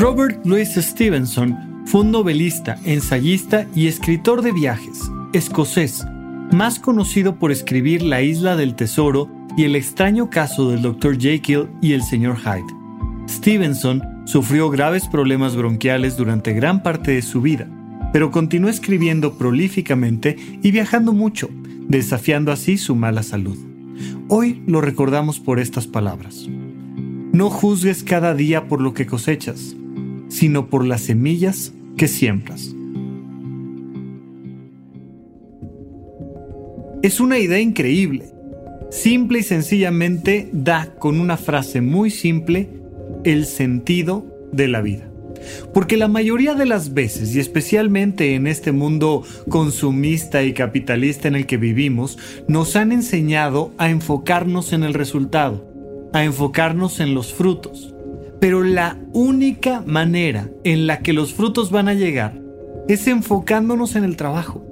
Robert Louis Stevenson fue un novelista, ensayista y escritor de viajes, escocés, más conocido por escribir La isla del tesoro y el extraño caso del Dr. Jekyll y el Sr. Hyde. Stevenson sufrió graves problemas bronquiales durante gran parte de su vida, pero continuó escribiendo prolíficamente y viajando mucho, desafiando así su mala salud. Hoy lo recordamos por estas palabras. No juzgues cada día por lo que cosechas, sino por las semillas que siembras. Es una idea increíble. Simple y sencillamente da con una frase muy simple el sentido de la vida. Porque la mayoría de las veces, y especialmente en este mundo consumista y capitalista en el que vivimos, nos han enseñado a enfocarnos en el resultado, a enfocarnos en los frutos. Pero la única manera en la que los frutos van a llegar es enfocándonos en el trabajo.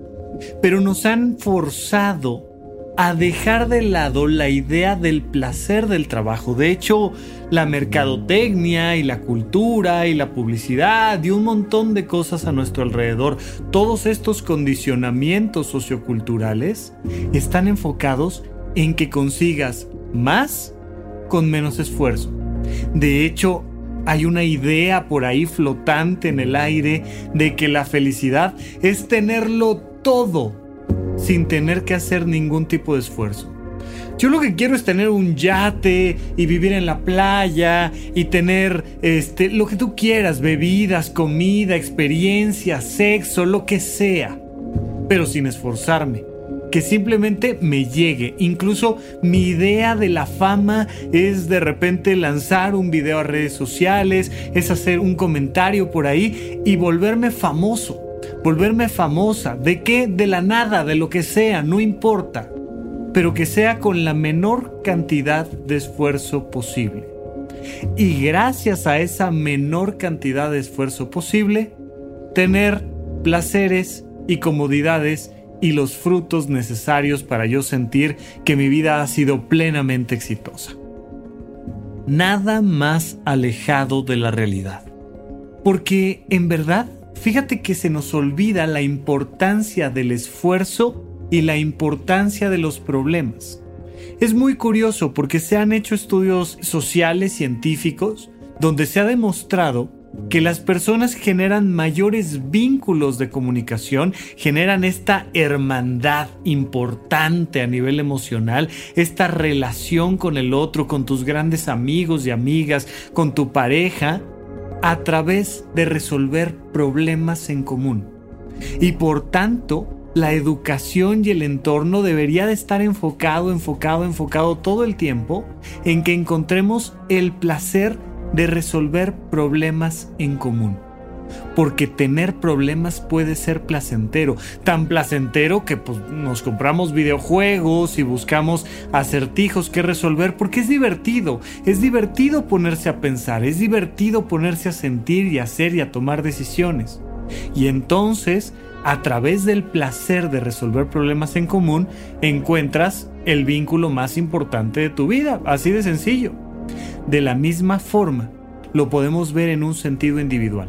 Pero nos han forzado a dejar de lado la idea del placer del trabajo. De hecho, la mercadotecnia y la cultura y la publicidad y un montón de cosas a nuestro alrededor, todos estos condicionamientos socioculturales están enfocados en que consigas más con menos esfuerzo. De hecho, hay una idea por ahí flotante en el aire de que la felicidad es tenerlo todo sin tener que hacer ningún tipo de esfuerzo. Yo lo que quiero es tener un yate y vivir en la playa y tener este lo que tú quieras, bebidas, comida, experiencia, sexo, lo que sea, pero sin esforzarme que simplemente me llegue. Incluso mi idea de la fama es de repente lanzar un video a redes sociales, es hacer un comentario por ahí y volverme famoso. Volverme famosa. ¿De qué? De la nada, de lo que sea, no importa. Pero que sea con la menor cantidad de esfuerzo posible. Y gracias a esa menor cantidad de esfuerzo posible, tener placeres y comodidades y los frutos necesarios para yo sentir que mi vida ha sido plenamente exitosa. Nada más alejado de la realidad. Porque en verdad, fíjate que se nos olvida la importancia del esfuerzo y la importancia de los problemas. Es muy curioso porque se han hecho estudios sociales científicos donde se ha demostrado que las personas generan mayores vínculos de comunicación, generan esta hermandad importante a nivel emocional, esta relación con el otro, con tus grandes amigos y amigas, con tu pareja, a través de resolver problemas en común. Y por tanto, la educación y el entorno debería de estar enfocado, enfocado, enfocado todo el tiempo en que encontremos el placer de resolver problemas en común. Porque tener problemas puede ser placentero, tan placentero que pues, nos compramos videojuegos y buscamos acertijos que resolver porque es divertido, es divertido ponerse a pensar, es divertido ponerse a sentir y hacer y a tomar decisiones. Y entonces a través del placer de resolver problemas en común, encuentras el vínculo más importante de tu vida, así de sencillo. De la misma forma, lo podemos ver en un sentido individual.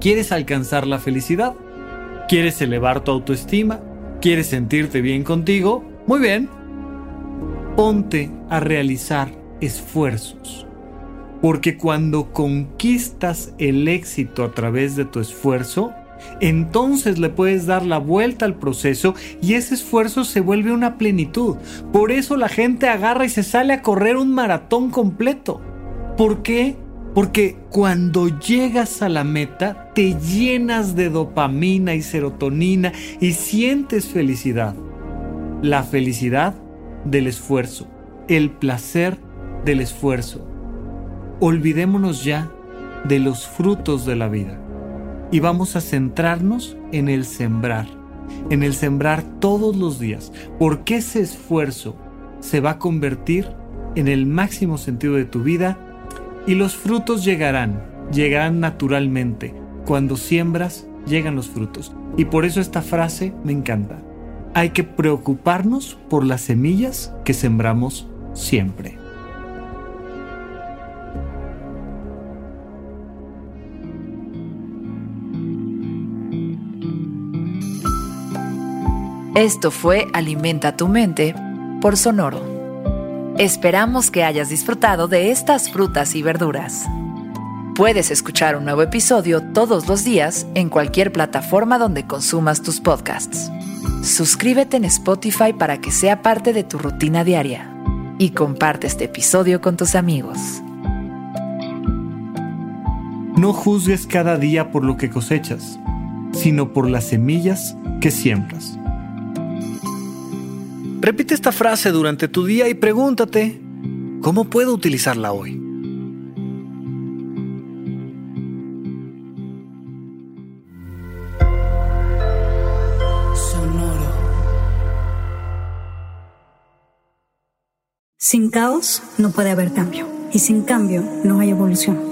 ¿Quieres alcanzar la felicidad? ¿Quieres elevar tu autoestima? ¿Quieres sentirte bien contigo? Muy bien. Ponte a realizar esfuerzos. Porque cuando conquistas el éxito a través de tu esfuerzo, entonces le puedes dar la vuelta al proceso y ese esfuerzo se vuelve una plenitud. Por eso la gente agarra y se sale a correr un maratón completo. ¿Por qué? Porque cuando llegas a la meta te llenas de dopamina y serotonina y sientes felicidad. La felicidad del esfuerzo, el placer del esfuerzo. Olvidémonos ya de los frutos de la vida y vamos a centrarnos en el sembrar, en el sembrar todos los días, porque ese esfuerzo se va a convertir en el máximo sentido de tu vida y los frutos llegarán, llegarán naturalmente. Cuando siembras, llegan los frutos. Y por eso esta frase me encanta. Hay que preocuparnos por las semillas que sembramos siempre. Esto fue Alimenta tu mente por Sonoro. Esperamos que hayas disfrutado de estas frutas y verduras. Puedes escuchar un nuevo episodio todos los días en cualquier plataforma donde consumas tus podcasts. Suscríbete en Spotify para que sea parte de tu rutina diaria y comparte este episodio con tus amigos. No juzgues cada día por lo que cosechas, sino por las semillas que siembras. Repite esta frase durante tu día y pregúntate, ¿cómo puedo utilizarla hoy? Sin caos no puede haber cambio. Y sin cambio no hay evolución.